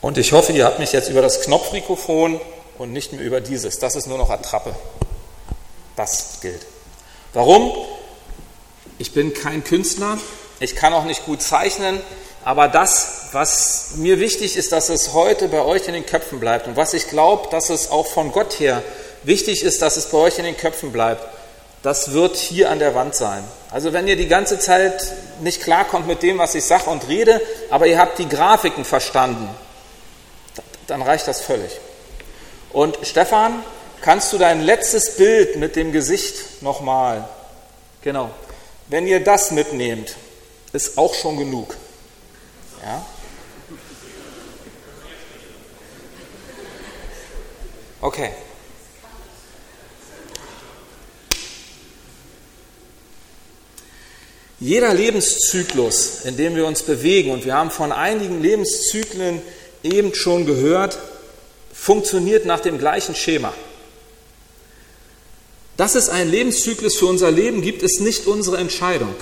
Und ich hoffe, ihr habt mich jetzt über das Knopfmikrofon und nicht mehr über dieses. Das ist nur noch Attrappe. Das gilt. Warum? Ich bin kein Künstler, ich kann auch nicht gut zeichnen, aber das, was mir wichtig ist, dass es heute bei euch in den Köpfen bleibt und was ich glaube, dass es auch von Gott her wichtig ist, dass es bei euch in den Köpfen bleibt, das wird hier an der Wand sein. Also wenn ihr die ganze Zeit nicht klarkommt mit dem, was ich sage und rede, aber ihr habt die Grafiken verstanden, dann reicht das völlig. Und Stefan, kannst du dein letztes Bild mit dem Gesicht nochmal? Genau. Wenn ihr das mitnehmt, ist auch schon genug. Ja? Okay. Jeder Lebenszyklus, in dem wir uns bewegen, und wir haben von einigen Lebenszyklen eben schon gehört, funktioniert nach dem gleichen Schema. Dass es einen Lebenszyklus für unser Leben gibt, ist nicht unsere Entscheidung.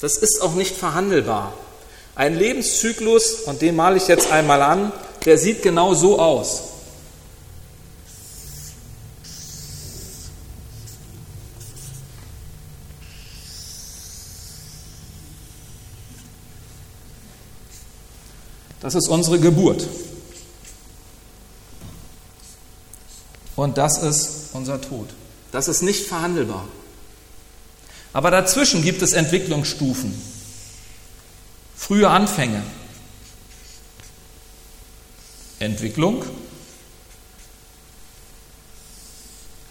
Das ist auch nicht verhandelbar. Ein Lebenszyklus, und den male ich jetzt einmal an, der sieht genau so aus. Das ist unsere Geburt. Und das ist unser Tod. Das ist nicht verhandelbar. Aber dazwischen gibt es Entwicklungsstufen, frühe Anfänge, Entwicklung,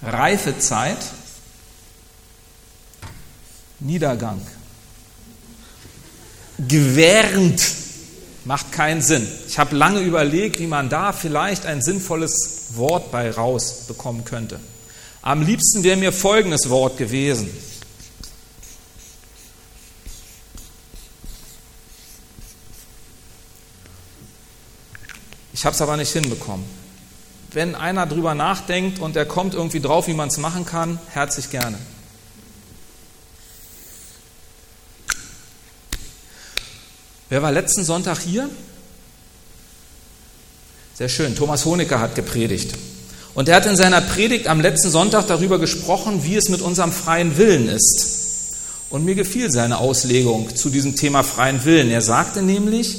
Reifezeit, Niedergang. Gewährend macht keinen Sinn. Ich habe lange überlegt, wie man da vielleicht ein sinnvolles Wort bei rausbekommen könnte. Am liebsten wäre mir folgendes Wort gewesen. Ich habe es aber nicht hinbekommen. Wenn einer drüber nachdenkt und er kommt irgendwie drauf, wie man es machen kann, herzlich gerne. Wer war letzten Sonntag hier? Sehr schön. Thomas Honecker hat gepredigt. Und er hat in seiner Predigt am letzten Sonntag darüber gesprochen, wie es mit unserem freien Willen ist. Und mir gefiel seine Auslegung zu diesem Thema freien Willen. Er sagte nämlich,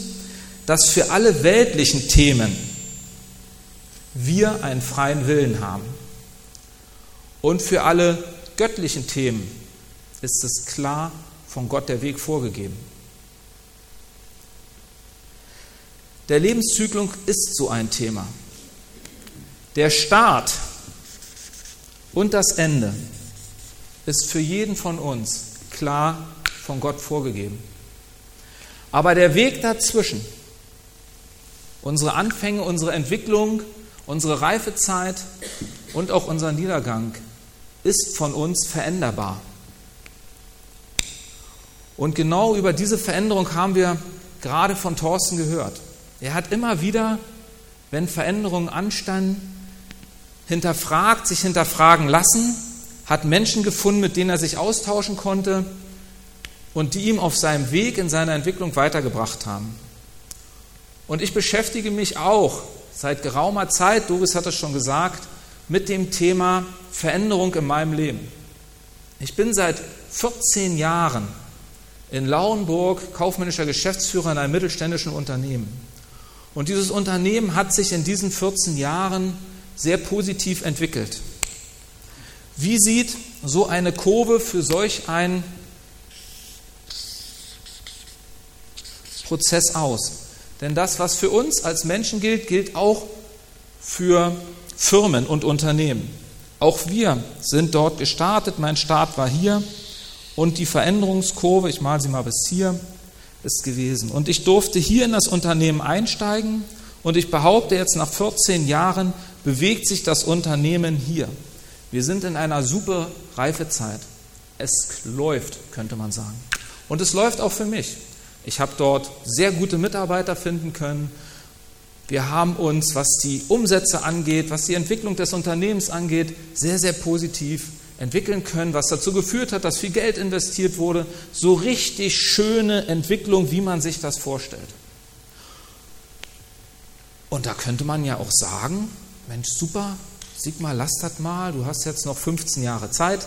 dass für alle weltlichen Themen wir einen freien Willen haben. Und für alle göttlichen Themen ist es klar von Gott der Weg vorgegeben. Der Lebenszyklus ist so ein Thema. Der Start und das Ende ist für jeden von uns klar von Gott vorgegeben. Aber der Weg dazwischen, unsere Anfänge, unsere Entwicklung, unsere Reifezeit und auch unser Niedergang ist von uns veränderbar. Und genau über diese Veränderung haben wir gerade von Thorsten gehört. Er hat immer wieder, wenn Veränderungen anstanden, hinterfragt, sich hinterfragen lassen, hat Menschen gefunden, mit denen er sich austauschen konnte und die ihm auf seinem Weg in seiner Entwicklung weitergebracht haben. Und ich beschäftige mich auch seit geraumer Zeit, Doris hat es schon gesagt, mit dem Thema Veränderung in meinem Leben. Ich bin seit 14 Jahren in Lauenburg kaufmännischer Geschäftsführer in einem mittelständischen Unternehmen. Und dieses Unternehmen hat sich in diesen 14 Jahren sehr positiv entwickelt. Wie sieht so eine Kurve für solch einen Prozess aus? Denn das, was für uns als Menschen gilt, gilt auch für Firmen und Unternehmen. Auch wir sind dort gestartet. Mein Start war hier und die Veränderungskurve, ich male sie mal bis hier, ist gewesen. Und ich durfte hier in das Unternehmen einsteigen und ich behaupte jetzt nach 14 Jahren bewegt sich das Unternehmen hier. Wir sind in einer super Reifezeit. Es läuft, könnte man sagen. Und es läuft auch für mich. Ich habe dort sehr gute Mitarbeiter finden können. Wir haben uns, was die Umsätze angeht, was die Entwicklung des Unternehmens angeht, sehr, sehr positiv entwickeln können, was dazu geführt hat, dass viel Geld investiert wurde. So richtig schöne Entwicklung, wie man sich das vorstellt. Und da könnte man ja auch sagen, Mensch, super, Sigmar, lass das mal, du hast jetzt noch 15 Jahre Zeit,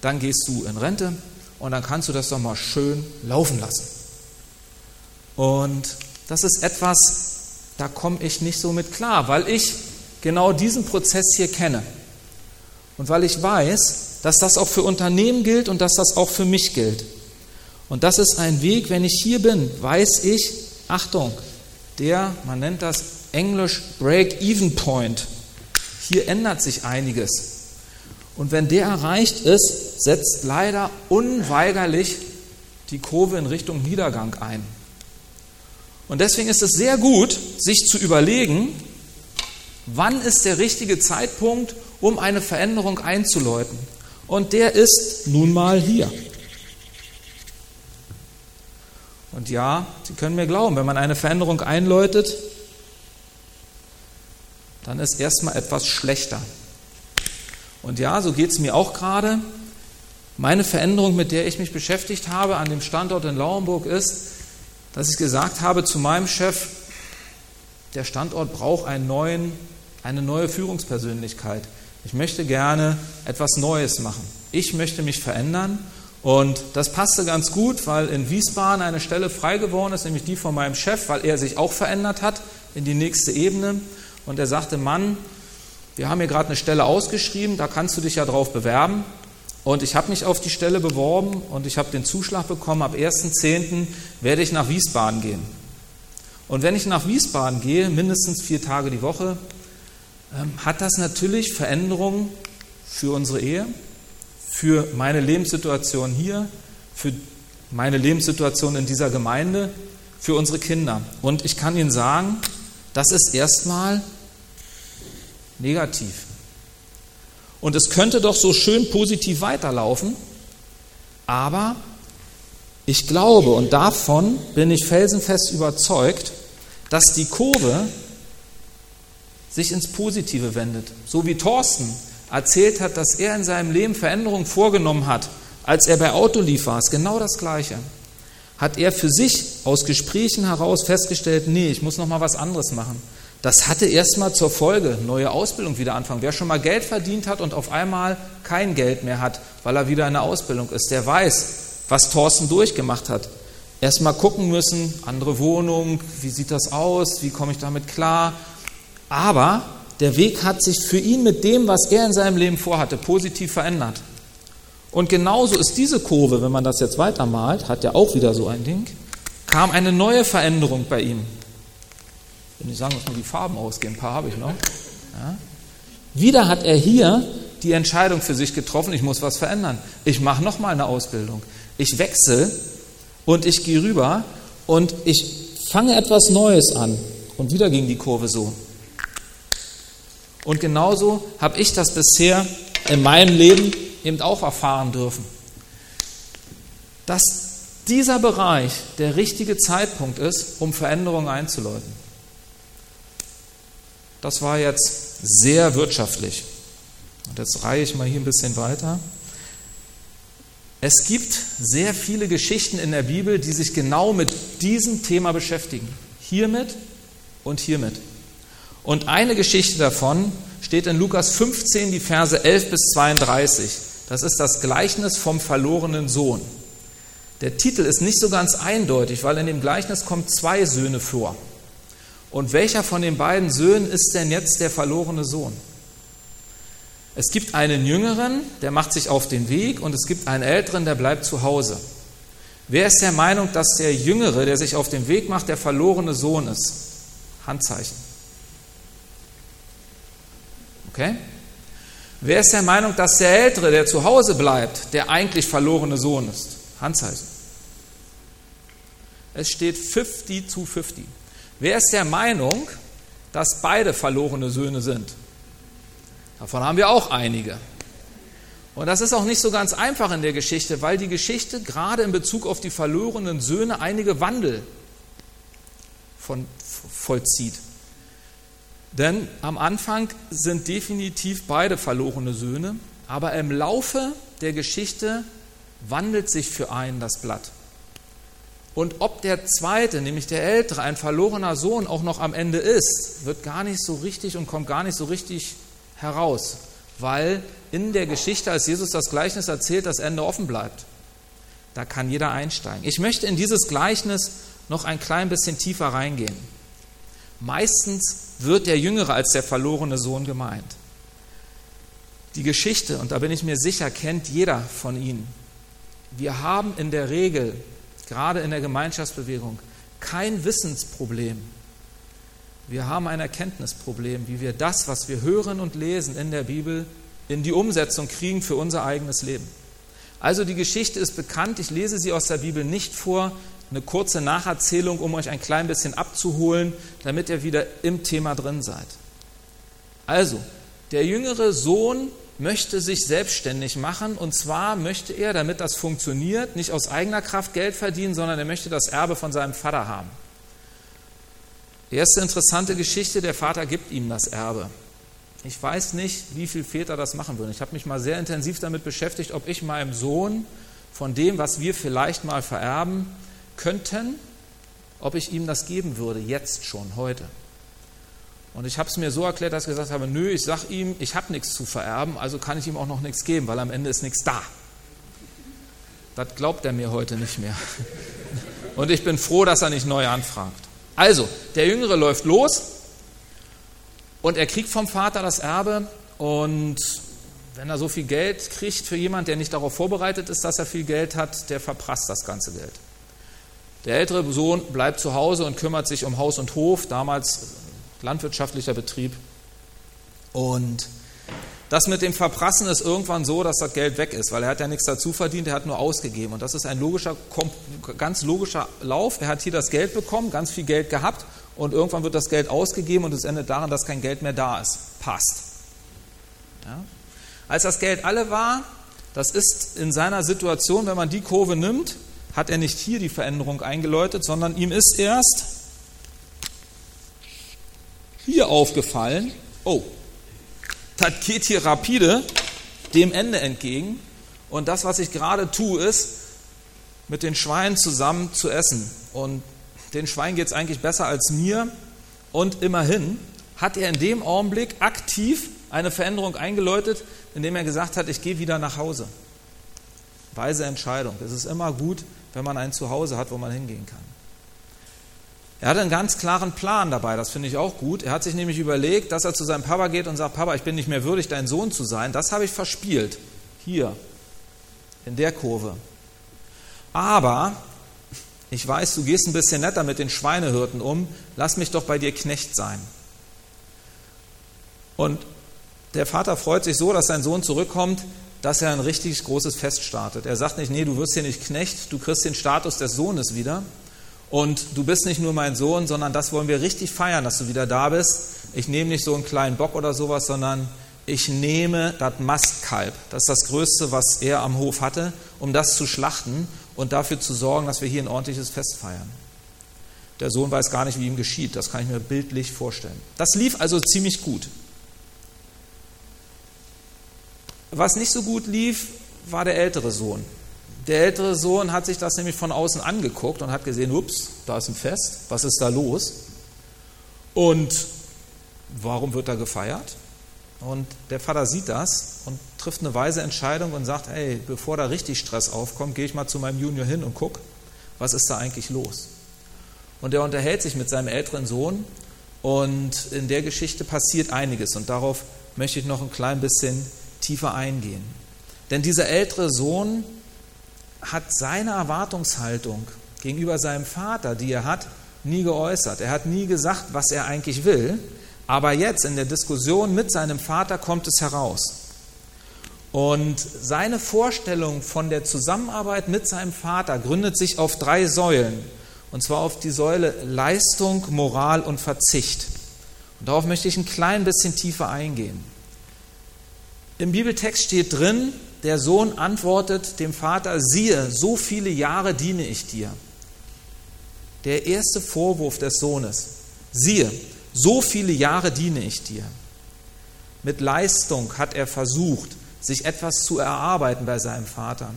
dann gehst du in Rente und dann kannst du das doch mal schön laufen lassen. Und das ist etwas, da komme ich nicht so mit klar, weil ich genau diesen Prozess hier kenne. Und weil ich weiß, dass das auch für Unternehmen gilt und dass das auch für mich gilt. Und das ist ein Weg, wenn ich hier bin, weiß ich, Achtung, der, man nennt das Englisch Break-Even Point. Hier ändert sich einiges. Und wenn der erreicht ist, setzt leider unweigerlich die Kurve in Richtung Niedergang ein. Und deswegen ist es sehr gut, sich zu überlegen, wann ist der richtige Zeitpunkt, um eine Veränderung einzuläuten. Und der ist nun mal hier. Und ja, Sie können mir glauben, wenn man eine Veränderung einläutet, dann ist erstmal etwas schlechter. Und ja, so geht es mir auch gerade. Meine Veränderung, mit der ich mich beschäftigt habe an dem Standort in Lauenburg, ist, dass ich gesagt habe zu meinem Chef, der Standort braucht einen neuen, eine neue Führungspersönlichkeit. Ich möchte gerne etwas Neues machen. Ich möchte mich verändern und das passte ganz gut, weil in Wiesbaden eine Stelle frei geworden ist, nämlich die von meinem Chef, weil er sich auch verändert hat in die nächste Ebene. Und er sagte, Mann, wir haben hier gerade eine Stelle ausgeschrieben, da kannst du dich ja drauf bewerben. Und ich habe mich auf die Stelle beworben und ich habe den Zuschlag bekommen, ab 1.10. werde ich nach Wiesbaden gehen. Und wenn ich nach Wiesbaden gehe, mindestens vier Tage die Woche, hat das natürlich Veränderungen für unsere Ehe, für meine Lebenssituation hier, für meine Lebenssituation in dieser Gemeinde, für unsere Kinder. Und ich kann Ihnen sagen, das ist erstmal negativ. Und es könnte doch so schön positiv weiterlaufen, aber ich glaube und davon bin ich felsenfest überzeugt, dass die Kurve sich ins Positive wendet. So wie Thorsten erzählt hat, dass er in seinem Leben Veränderungen vorgenommen hat, als er bei Autolief war, ist genau das Gleiche. Hat er für sich aus Gesprächen heraus festgestellt, nee, ich muss noch mal was anderes machen. Das hatte erstmal zur Folge, neue Ausbildung wieder anfangen. Wer schon mal Geld verdient hat und auf einmal kein Geld mehr hat, weil er wieder in der Ausbildung ist, der weiß, was Thorsten durchgemacht hat. Erstmal gucken müssen, andere Wohnung, wie sieht das aus, wie komme ich damit klar. Aber der Weg hat sich für ihn mit dem, was er in seinem Leben vorhatte, positiv verändert. Und genauso ist diese Kurve, wenn man das jetzt weitermalt, hat ja auch wieder so ein Ding, kam eine neue Veränderung bei ihm. Wenn ich sagen, dass nur die Farben ausgehen, ein paar habe ich noch. Ja. Wieder hat er hier die Entscheidung für sich getroffen, ich muss was verändern. Ich mache nochmal eine Ausbildung. Ich wechsle und ich gehe rüber und ich fange etwas Neues an. Und wieder ging die Kurve so. Und genauso habe ich das bisher in meinem Leben eben auch erfahren dürfen. Dass dieser Bereich der richtige Zeitpunkt ist, um Veränderungen einzuläuten. Das war jetzt sehr wirtschaftlich. Und jetzt reihe ich mal hier ein bisschen weiter. Es gibt sehr viele Geschichten in der Bibel, die sich genau mit diesem Thema beschäftigen. Hiermit und hiermit. Und eine Geschichte davon steht in Lukas 15, die Verse 11 bis 32. Das ist das Gleichnis vom verlorenen Sohn. Der Titel ist nicht so ganz eindeutig, weil in dem Gleichnis kommen zwei Söhne vor. Und welcher von den beiden Söhnen ist denn jetzt der verlorene Sohn? Es gibt einen Jüngeren, der macht sich auf den Weg, und es gibt einen Älteren, der bleibt zu Hause. Wer ist der Meinung, dass der Jüngere, der sich auf den Weg macht, der verlorene Sohn ist? Handzeichen. Okay? Wer ist der Meinung, dass der Ältere, der zu Hause bleibt, der eigentlich verlorene Sohn ist? Handzeichen. Es steht 50 zu 50. Wer ist der Meinung, dass beide verlorene Söhne sind? Davon haben wir auch einige. Und das ist auch nicht so ganz einfach in der Geschichte, weil die Geschichte gerade in Bezug auf die verlorenen Söhne einige Wandel von, vollzieht. Denn am Anfang sind definitiv beide verlorene Söhne, aber im Laufe der Geschichte wandelt sich für einen das Blatt. Und ob der zweite, nämlich der ältere, ein verlorener Sohn auch noch am Ende ist, wird gar nicht so richtig und kommt gar nicht so richtig heraus, weil in der Geschichte, als Jesus das Gleichnis erzählt, das Ende offen bleibt. Da kann jeder einsteigen. Ich möchte in dieses Gleichnis noch ein klein bisschen tiefer reingehen. Meistens wird der Jüngere als der verlorene Sohn gemeint. Die Geschichte, und da bin ich mir sicher, kennt jeder von Ihnen. Wir haben in der Regel, gerade in der Gemeinschaftsbewegung, kein Wissensproblem. Wir haben ein Erkenntnisproblem, wie wir das, was wir hören und lesen in der Bibel, in die Umsetzung kriegen für unser eigenes Leben. Also die Geschichte ist bekannt, ich lese sie aus der Bibel nicht vor, eine kurze Nacherzählung, um euch ein klein bisschen abzuholen, damit ihr wieder im Thema drin seid. Also, der jüngere Sohn möchte sich selbstständig machen und zwar möchte er, damit das funktioniert, nicht aus eigener Kraft Geld verdienen, sondern er möchte das Erbe von seinem Vater haben. Erste interessante Geschichte, der Vater gibt ihm das Erbe. Ich weiß nicht, wie viele Väter das machen würden. Ich habe mich mal sehr intensiv damit beschäftigt, ob ich meinem Sohn von dem, was wir vielleicht mal vererben könnten, ob ich ihm das geben würde, jetzt schon, heute. Und ich habe es mir so erklärt, dass ich gesagt habe, nö, ich sage ihm, ich habe nichts zu vererben, also kann ich ihm auch noch nichts geben, weil am Ende ist nichts da. Das glaubt er mir heute nicht mehr. Und ich bin froh, dass er nicht neu anfragt. Also, der Jüngere läuft los und er kriegt vom Vater das Erbe und wenn er so viel Geld kriegt für jemanden, der nicht darauf vorbereitet ist, dass er viel Geld hat, der verprasst das ganze Geld. Der ältere Sohn bleibt zu Hause und kümmert sich um Haus und Hof, damals landwirtschaftlicher Betrieb. Und das mit dem Verprassen ist irgendwann so, dass das Geld weg ist, weil er hat ja nichts dazu verdient, er hat nur ausgegeben. Und das ist ein logischer, ganz logischer Lauf. Er hat hier das Geld bekommen, ganz viel Geld gehabt und irgendwann wird das Geld ausgegeben und es endet daran, dass kein Geld mehr da ist. Passt. Ja? Als das Geld alle war, das ist in seiner Situation, wenn man die Kurve nimmt, hat er nicht hier die Veränderung eingeläutet, sondern ihm ist erst hier aufgefallen, oh, das geht hier rapide dem Ende entgegen. Und das, was ich gerade tue, ist, mit den Schweinen zusammen zu essen. Und den Schweinen geht es eigentlich besser als mir. Und immerhin hat er in dem Augenblick aktiv eine Veränderung eingeläutet, indem er gesagt hat, ich gehe wieder nach Hause. Weise Entscheidung. Es ist immer gut, wenn man ein Zuhause hat, wo man hingehen kann. Er hat einen ganz klaren Plan dabei, das finde ich auch gut. Er hat sich nämlich überlegt, dass er zu seinem Papa geht und sagt, Papa, ich bin nicht mehr würdig, dein Sohn zu sein. Das habe ich verspielt. Hier, in der Kurve. Aber ich weiß, du gehst ein bisschen netter mit den Schweinehirten um, lass mich doch bei dir Knecht sein. Und der Vater freut sich so, dass sein Sohn zurückkommt, dass er ein richtig großes Fest startet. Er sagt nicht, nee, du wirst hier nicht Knecht, du kriegst den Status des Sohnes wieder. Und du bist nicht nur mein Sohn, sondern das wollen wir richtig feiern, dass du wieder da bist. Ich nehme nicht so einen kleinen Bock oder sowas, sondern ich nehme das Mastkalb. Das ist das Größte, was er am Hof hatte, um das zu schlachten und dafür zu sorgen, dass wir hier ein ordentliches Fest feiern. Der Sohn weiß gar nicht, wie ihm geschieht. Das kann ich mir bildlich vorstellen. Das lief also ziemlich gut. Was nicht so gut lief, war der ältere Sohn. Der ältere Sohn hat sich das nämlich von außen angeguckt und hat gesehen, ups, da ist ein Fest, was ist da los? Und warum wird da gefeiert? Und der Vater sieht das und trifft eine weise Entscheidung und sagt, hey, bevor da richtig Stress aufkommt, gehe ich mal zu meinem Junior hin und guck, was ist da eigentlich los? Und er unterhält sich mit seinem älteren Sohn und in der Geschichte passiert einiges und darauf möchte ich noch ein klein bisschen tiefer eingehen. Denn dieser ältere Sohn hat seine Erwartungshaltung gegenüber seinem Vater, die er hat, nie geäußert. Er hat nie gesagt, was er eigentlich will. Aber jetzt in der Diskussion mit seinem Vater kommt es heraus. Und seine Vorstellung von der Zusammenarbeit mit seinem Vater gründet sich auf drei Säulen. Und zwar auf die Säule Leistung, Moral und Verzicht. Und darauf möchte ich ein klein bisschen tiefer eingehen. Im Bibeltext steht drin, der Sohn antwortet dem Vater, siehe, so viele Jahre diene ich dir. Der erste Vorwurf des Sohnes, siehe, so viele Jahre diene ich dir. Mit Leistung hat er versucht, sich etwas zu erarbeiten bei seinem Vater.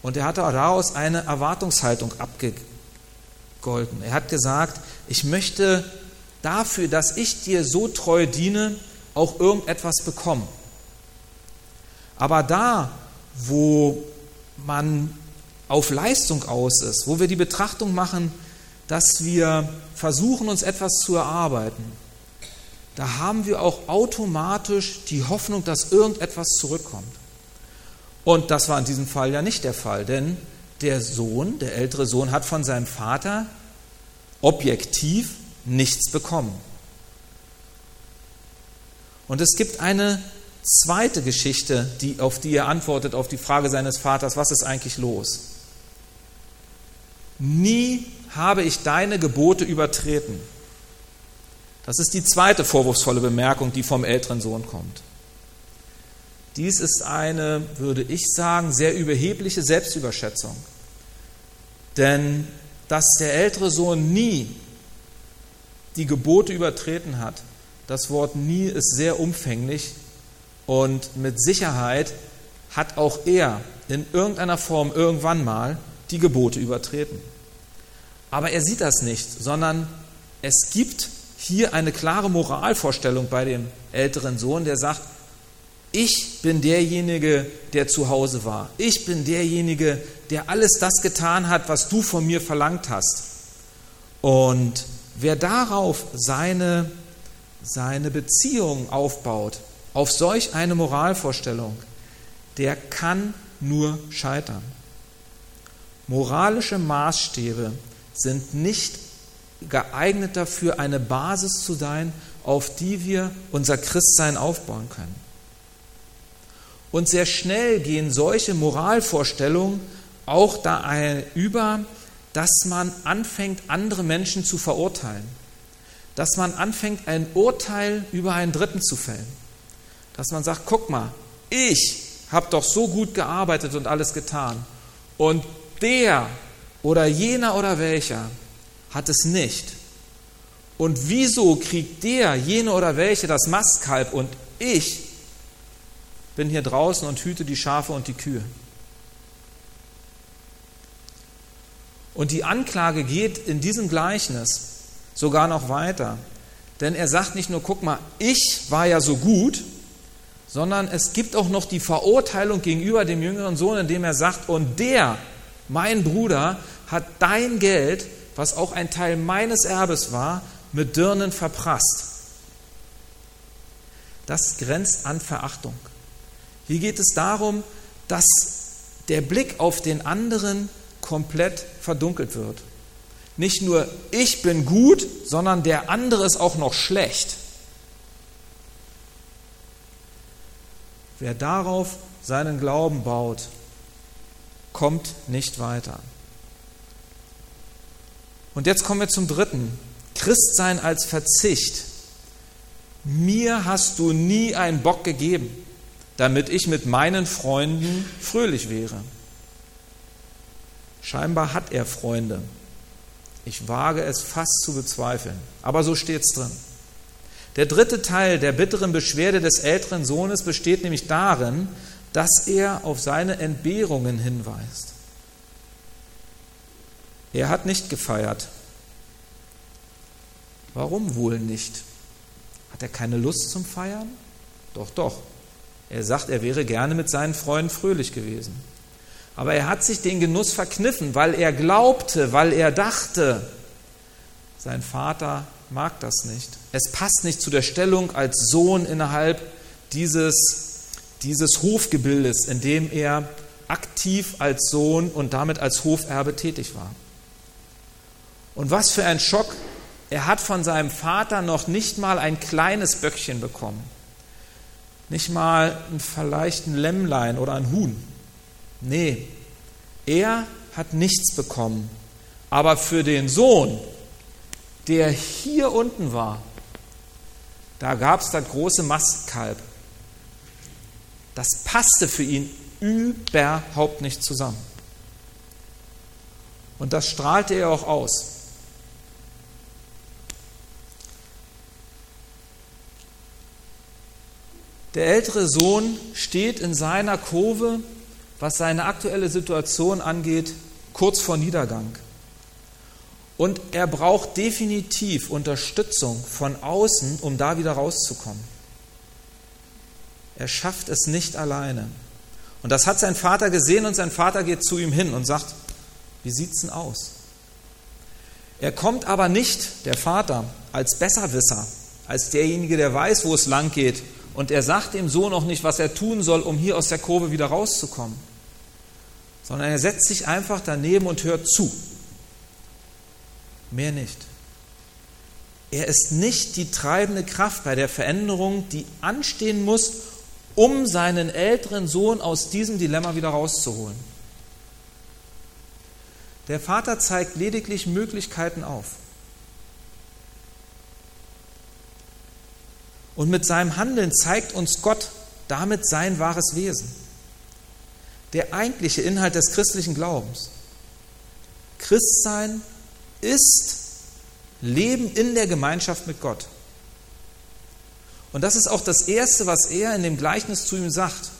Und er hatte daraus eine Erwartungshaltung abge gegolten. Er hat gesagt, ich möchte dafür, dass ich dir so treu diene, auch irgendetwas bekommen. Aber da, wo man auf Leistung aus ist, wo wir die Betrachtung machen, dass wir versuchen, uns etwas zu erarbeiten, da haben wir auch automatisch die Hoffnung, dass irgendetwas zurückkommt. Und das war in diesem Fall ja nicht der Fall, denn der Sohn, der ältere Sohn, hat von seinem Vater objektiv nichts bekommen. Und es gibt eine zweite Geschichte, die, auf die er antwortet, auf die Frage seines Vaters, was ist eigentlich los? Nie habe ich deine Gebote übertreten. Das ist die zweite vorwurfsvolle Bemerkung, die vom älteren Sohn kommt. Dies ist eine, würde ich sagen, sehr überhebliche Selbstüberschätzung. Denn dass der ältere Sohn nie die Gebote übertreten hat, das Wort nie ist sehr umfänglich und mit Sicherheit hat auch er in irgendeiner Form irgendwann mal die Gebote übertreten. Aber er sieht das nicht, sondern es gibt hier eine klare Moralvorstellung bei dem älteren Sohn, der sagt, ich bin derjenige, der zu Hause war. Ich bin derjenige, der alles das getan hat, was du von mir verlangt hast. Und wer darauf seine, seine Beziehung aufbaut, auf solch eine Moralvorstellung, der kann nur scheitern. Moralische Maßstäbe sind nicht geeignet dafür, eine Basis zu sein, auf die wir unser Christsein aufbauen können. Und sehr schnell gehen solche Moralvorstellungen auch da über, dass man anfängt, andere Menschen zu verurteilen. Dass man anfängt, ein Urteil über einen Dritten zu fällen. Dass man sagt, guck mal, ich habe doch so gut gearbeitet und alles getan. Und der oder jener oder welcher hat es nicht. Und wieso kriegt der, jene oder welche das Mastkalb und ich bin hier draußen und hüte die Schafe und die Kühe? Und die Anklage geht in diesem Gleichnis sogar noch weiter. Denn er sagt nicht nur, guck mal, ich war ja so gut, sondern es gibt auch noch die Verurteilung gegenüber dem jüngeren Sohn, indem er sagt, und der, mein Bruder, hat dein Geld, was auch ein Teil meines Erbes war, mit Dirnen verprasst. Das grenzt an Verachtung. Hier geht es darum, dass der Blick auf den anderen komplett verdunkelt wird. Nicht nur ich bin gut, sondern der andere ist auch noch schlecht. Wer darauf seinen Glauben baut, kommt nicht weiter. Und jetzt kommen wir zum dritten. Christsein als Verzicht. Mir hast du nie einen Bock gegeben, damit ich mit meinen Freunden fröhlich wäre. Scheinbar hat er Freunde. Ich wage es fast zu bezweifeln, aber so steht es drin. Der dritte Teil der bitteren Beschwerde des älteren Sohnes besteht nämlich darin, dass er auf seine Entbehrungen hinweist. Er hat nicht gefeiert. Warum wohl nicht? Hat er keine Lust zum Feiern? Doch, doch. Er sagt, er wäre gerne mit seinen Freunden fröhlich gewesen. Aber er hat sich den Genuss verkniffen, weil er glaubte, weil er dachte, sein Vater mag das nicht. Es passt nicht zu der Stellung als Sohn innerhalb dieses, dieses Hofgebildes, in dem er aktiv als Sohn und damit als Hoferbe tätig war. Und was für ein Schock. Er hat von seinem Vater noch nicht mal ein kleines Böckchen bekommen. Nicht mal vielleicht ein Lämmlein oder ein Huhn. Nee, er hat nichts bekommen. Aber für den Sohn, der hier unten war, da gab es das große Mastkalb. Das passte für ihn überhaupt nicht zusammen. Und das strahlte er auch aus. Der ältere Sohn steht in seiner Kurve was seine aktuelle Situation angeht, kurz vor Niedergang. Und er braucht definitiv Unterstützung von außen, um da wieder rauszukommen. Er schafft es nicht alleine. Und das hat sein Vater gesehen und sein Vater geht zu ihm hin und sagt, wie sieht's denn aus? Er kommt aber nicht, der Vater, als Besserwisser, als derjenige, der weiß, wo es lang geht. Und er sagt dem Sohn auch nicht, was er tun soll, um hier aus der Kurve wieder rauszukommen. Sondern er setzt sich einfach daneben und hört zu. Mehr nicht. Er ist nicht die treibende Kraft bei der Veränderung, die anstehen muss, um seinen älteren Sohn aus diesem Dilemma wieder rauszuholen. Der Vater zeigt lediglich Möglichkeiten auf. Und mit seinem Handeln zeigt uns Gott damit sein wahres Wesen. Der eigentliche Inhalt des christlichen Glaubens. Christsein ist Leben in der Gemeinschaft mit Gott. Und das ist auch das Erste, was er in dem Gleichnis zu ihm sagt.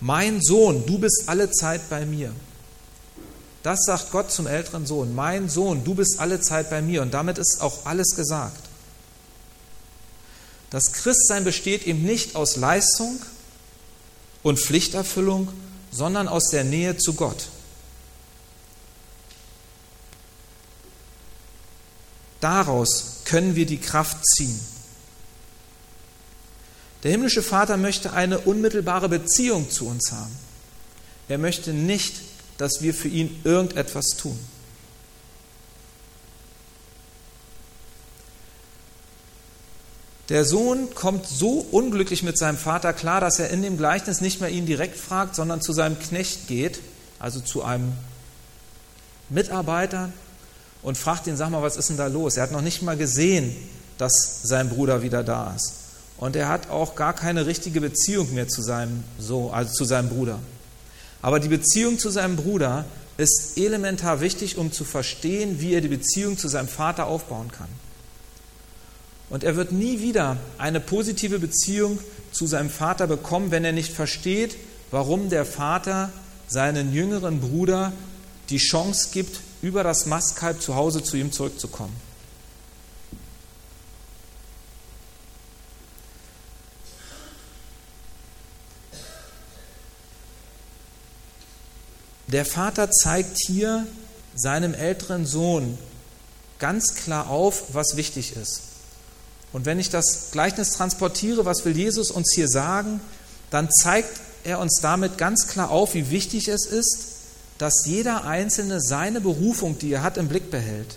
Mein Sohn, du bist alle Zeit bei mir. Das sagt Gott zum älteren Sohn. Mein Sohn, du bist alle Zeit bei mir. Und damit ist auch alles gesagt. Das Christsein besteht eben nicht aus Leistung und Pflichterfüllung, sondern aus der Nähe zu Gott. Daraus können wir die Kraft ziehen. Der himmlische Vater möchte eine unmittelbare Beziehung zu uns haben. Er möchte nicht dass wir für ihn irgendetwas tun. Der Sohn kommt so unglücklich mit seinem Vater klar, dass er in dem Gleichnis nicht mehr ihn direkt fragt, sondern zu seinem Knecht geht, also zu einem Mitarbeiter und fragt ihn, sag mal, was ist denn da los? Er hat noch nicht mal gesehen, dass sein Bruder wieder da ist. Und er hat auch gar keine richtige Beziehung mehr zu seinem, so, also zu seinem Bruder. Aber die Beziehung zu seinem Bruder ist elementar wichtig, um zu verstehen, wie er die Beziehung zu seinem Vater aufbauen kann. Und er wird nie wieder eine positive Beziehung zu seinem Vater bekommen, wenn er nicht versteht, warum der Vater seinen jüngeren Bruder die Chance gibt, über das Mastkalb zu Hause zu ihm zurückzukommen. Der Vater zeigt hier seinem älteren Sohn ganz klar auf, was wichtig ist. Und wenn ich das Gleichnis transportiere, was will Jesus uns hier sagen, dann zeigt er uns damit ganz klar auf, wie wichtig es ist, dass jeder Einzelne seine Berufung, die er hat, im Blick behält.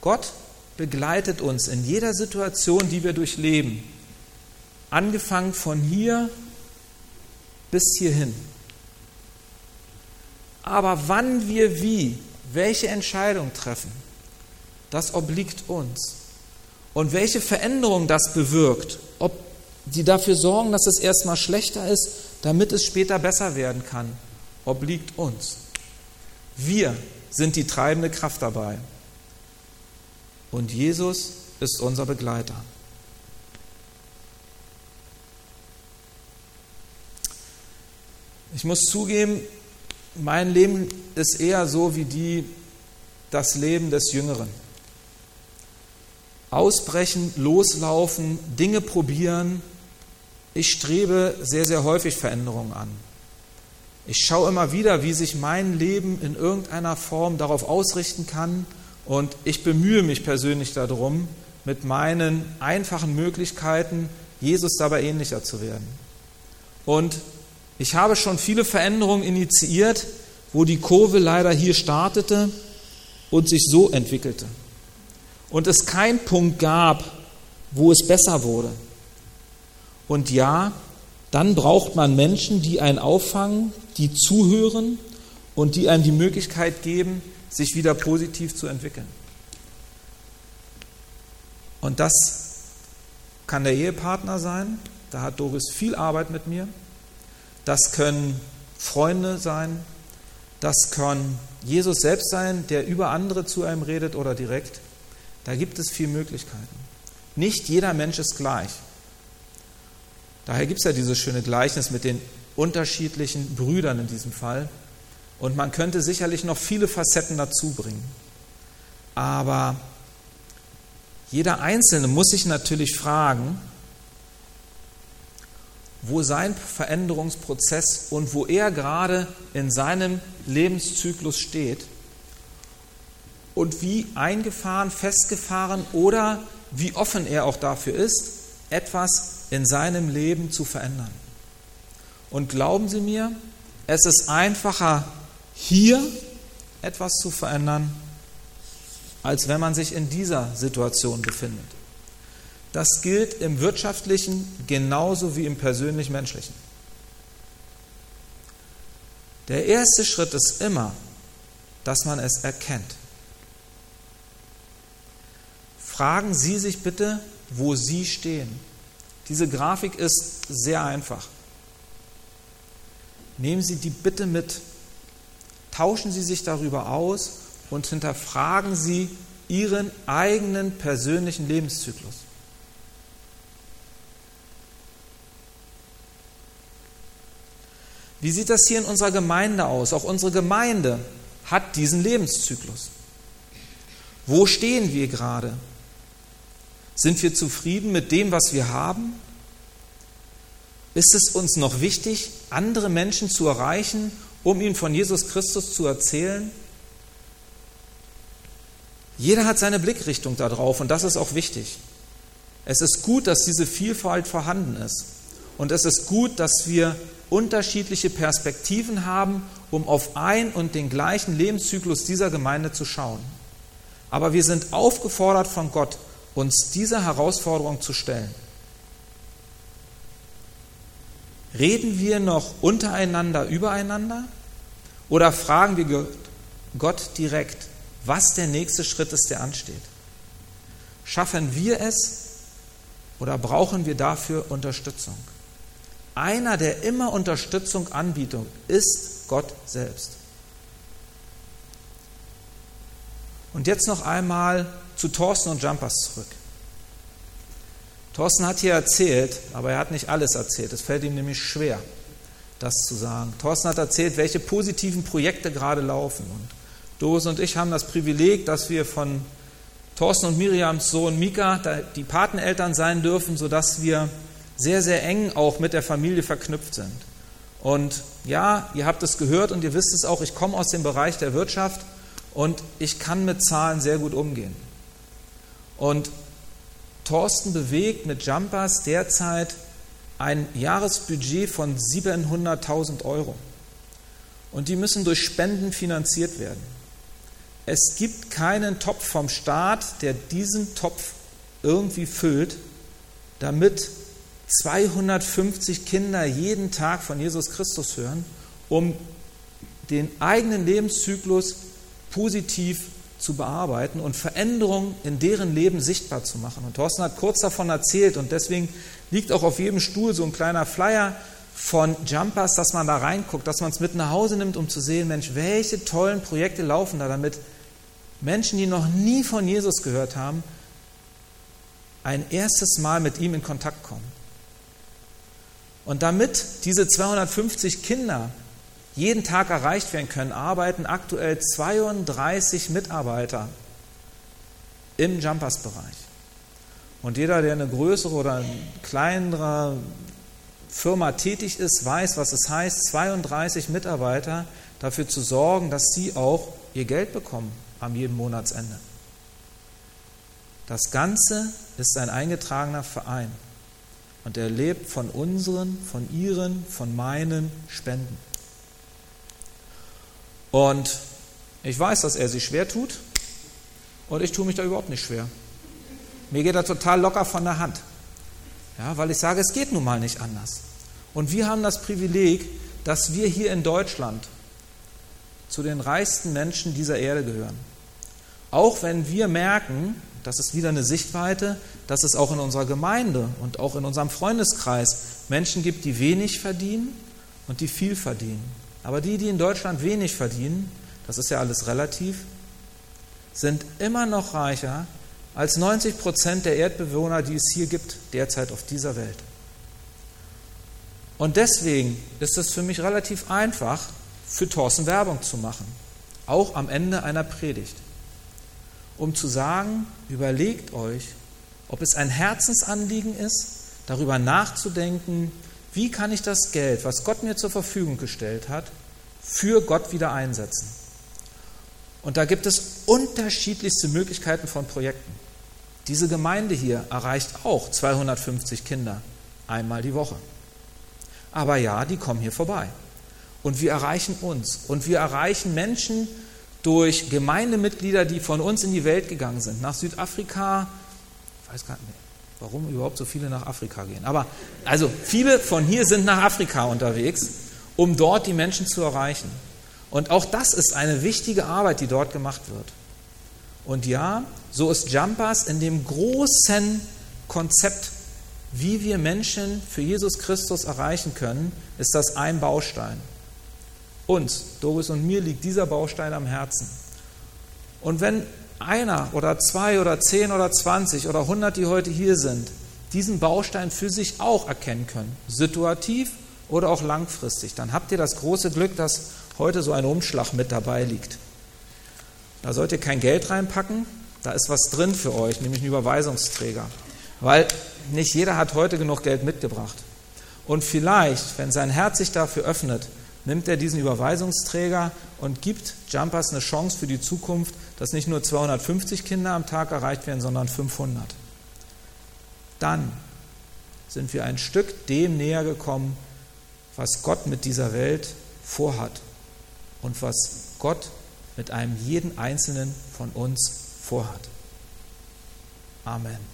Gott begleitet uns in jeder Situation, die wir durchleben, angefangen von hier bis hierhin. Aber wann wir wie, welche Entscheidung treffen, das obliegt uns. Und welche Veränderung das bewirkt, ob die dafür sorgen, dass es erstmal schlechter ist, damit es später besser werden kann, obliegt uns. Wir sind die treibende Kraft dabei. Und Jesus ist unser Begleiter. Ich muss zugeben, mein Leben ist eher so wie die, das Leben des Jüngeren. Ausbrechen, loslaufen, Dinge probieren. Ich strebe sehr, sehr häufig Veränderungen an. Ich schaue immer wieder, wie sich mein Leben in irgendeiner Form darauf ausrichten kann und ich bemühe mich persönlich darum, mit meinen einfachen Möglichkeiten Jesus dabei ähnlicher zu werden. Und ich habe schon viele Veränderungen initiiert, wo die Kurve leider hier startete und sich so entwickelte. Und es keinen Punkt gab, wo es besser wurde. Und ja, dann braucht man Menschen, die einen auffangen, die zuhören und die einem die Möglichkeit geben, sich wieder positiv zu entwickeln. Und das kann der Ehepartner sein. Da hat Doris viel Arbeit mit mir. Das können Freunde sein, das kann Jesus selbst sein, der über andere zu einem redet oder direkt. Da gibt es viele Möglichkeiten. Nicht jeder Mensch ist gleich. Daher gibt es ja dieses schöne Gleichnis mit den unterschiedlichen Brüdern in diesem Fall. Und man könnte sicherlich noch viele Facetten dazu bringen. Aber jeder Einzelne muss sich natürlich fragen, wo sein Veränderungsprozess und wo er gerade in seinem Lebenszyklus steht und wie eingefahren, festgefahren oder wie offen er auch dafür ist, etwas in seinem Leben zu verändern. Und glauben Sie mir, es ist einfacher, hier etwas zu verändern, als wenn man sich in dieser Situation befindet. Das gilt im wirtschaftlichen genauso wie im persönlich-menschlichen. Der erste Schritt ist immer, dass man es erkennt. Fragen Sie sich bitte, wo Sie stehen. Diese Grafik ist sehr einfach. Nehmen Sie die bitte mit. Tauschen Sie sich darüber aus und hinterfragen Sie Ihren eigenen persönlichen Lebenszyklus. Wie sieht das hier in unserer Gemeinde aus? Auch unsere Gemeinde hat diesen Lebenszyklus. Wo stehen wir gerade? Sind wir zufrieden mit dem, was wir haben? Ist es uns noch wichtig, andere Menschen zu erreichen, um ihnen von Jesus Christus zu erzählen? Jeder hat seine Blickrichtung darauf und das ist auch wichtig. Es ist gut, dass diese Vielfalt vorhanden ist. Und es ist gut, dass wir unterschiedliche Perspektiven haben, um auf ein und den gleichen Lebenszyklus dieser Gemeinde zu schauen. Aber wir sind aufgefordert von Gott, uns dieser Herausforderung zu stellen. Reden wir noch untereinander übereinander oder fragen wir Gott direkt, was der nächste Schritt ist, der ansteht? Schaffen wir es oder brauchen wir dafür Unterstützung? Einer, der immer Unterstützung anbietet, ist Gott selbst. Und jetzt noch einmal zu Thorsten und Jumpers zurück. Thorsten hat hier erzählt, aber er hat nicht alles erzählt. Es fällt ihm nämlich schwer, das zu sagen. Thorsten hat erzählt, welche positiven Projekte gerade laufen. Und Dose und ich haben das Privileg, dass wir von Thorsten und Miriams Sohn Mika die Pateneltern sein dürfen, sodass wir sehr, sehr eng auch mit der Familie verknüpft sind. Und ja, ihr habt es gehört und ihr wisst es auch, ich komme aus dem Bereich der Wirtschaft und ich kann mit Zahlen sehr gut umgehen. Und Thorsten bewegt mit Jumpers derzeit ein Jahresbudget von 700.000 Euro. Und die müssen durch Spenden finanziert werden. Es gibt keinen Topf vom Staat, der diesen Topf irgendwie füllt, damit 250 Kinder jeden Tag von Jesus Christus hören, um den eigenen Lebenszyklus positiv zu bearbeiten und Veränderungen in deren Leben sichtbar zu machen. Und Thorsten hat kurz davon erzählt und deswegen liegt auch auf jedem Stuhl so ein kleiner Flyer von Jumpers, dass man da reinguckt, dass man es mit nach Hause nimmt, um zu sehen, Mensch, welche tollen Projekte laufen da, damit Menschen, die noch nie von Jesus gehört haben, ein erstes Mal mit ihm in Kontakt kommen. Und damit diese 250 Kinder jeden Tag erreicht werden können, arbeiten aktuell 32 Mitarbeiter im Jumpers-Bereich. Und jeder, der eine größere oder eine kleinere Firma tätig ist, weiß, was es heißt, 32 Mitarbeiter dafür zu sorgen, dass sie auch ihr Geld bekommen am jeden Monatsende. Das Ganze ist ein eingetragener Verein und er lebt von unseren, von ihren, von meinen Spenden. Und ich weiß, dass er sich schwer tut und ich tue mich da überhaupt nicht schwer. Mir geht er total locker von der Hand. Ja, weil ich sage, es geht nun mal nicht anders. Und wir haben das Privileg, dass wir hier in Deutschland zu den reichsten Menschen dieser Erde gehören. Auch wenn wir merken, das ist wieder eine Sichtweite, dass es auch in unserer Gemeinde und auch in unserem Freundeskreis Menschen gibt, die wenig verdienen und die viel verdienen. Aber die, die in Deutschland wenig verdienen, das ist ja alles relativ, sind immer noch reicher als 90 Prozent der Erdbewohner, die es hier gibt, derzeit auf dieser Welt. Und deswegen ist es für mich relativ einfach, für Thorsten Werbung zu machen, auch am Ende einer Predigt. um zu sagen, überlegt euch, ob es ein Herzensanliegen ist, darüber nachzudenken, wie kann ich das Geld, was Gott mir zur Verfügung gestellt hat, für Gott wieder einsetzen. Und da gibt es unterschiedlichste Möglichkeiten von Projekten. Diese Gemeinde hier erreicht auch 250 Kinder einmal die Woche. Aber ja, die kommen hier vorbei. Und wir erreichen uns. Und wir erreichen Menschen durch Gemeindemitglieder, die von uns in die Welt gegangen sind. Nach Südafrika, ich weiß gar nicht, warum überhaupt so viele nach Afrika gehen. Aber also viele von hier sind nach Afrika unterwegs, um dort die Menschen zu erreichen. Und auch das ist eine wichtige Arbeit, die dort gemacht wird. Und ja, so ist Jumpers in dem großen Konzept, wie wir Menschen für Jesus Christus erreichen können, ist das ein Baustein. Uns, Doris und mir, liegt dieser Baustein am Herzen. Und wenn einer oder zwei oder zehn oder zwanzig oder hundert, die heute hier sind, diesen Baustein für sich auch erkennen können, situativ oder auch langfristig, dann habt ihr das große Glück, dass heute so ein Umschlag mit dabei liegt. Da sollt ihr kein Geld reinpacken, da ist was drin für euch, nämlich ein Überweisungsträger. Weil nicht jeder hat heute genug Geld mitgebracht. Und vielleicht, wenn sein Herz sich dafür öffnet, nimmt er diesen Überweisungsträger und gibt Jumpers eine Chance für die Zukunft, dass nicht nur 250 Kinder am Tag erreicht werden, sondern 500. Dann sind wir ein Stück dem näher gekommen, was Gott mit dieser Welt vorhat und was Gott mit einem jeden einzelnen von uns vorhat. Amen.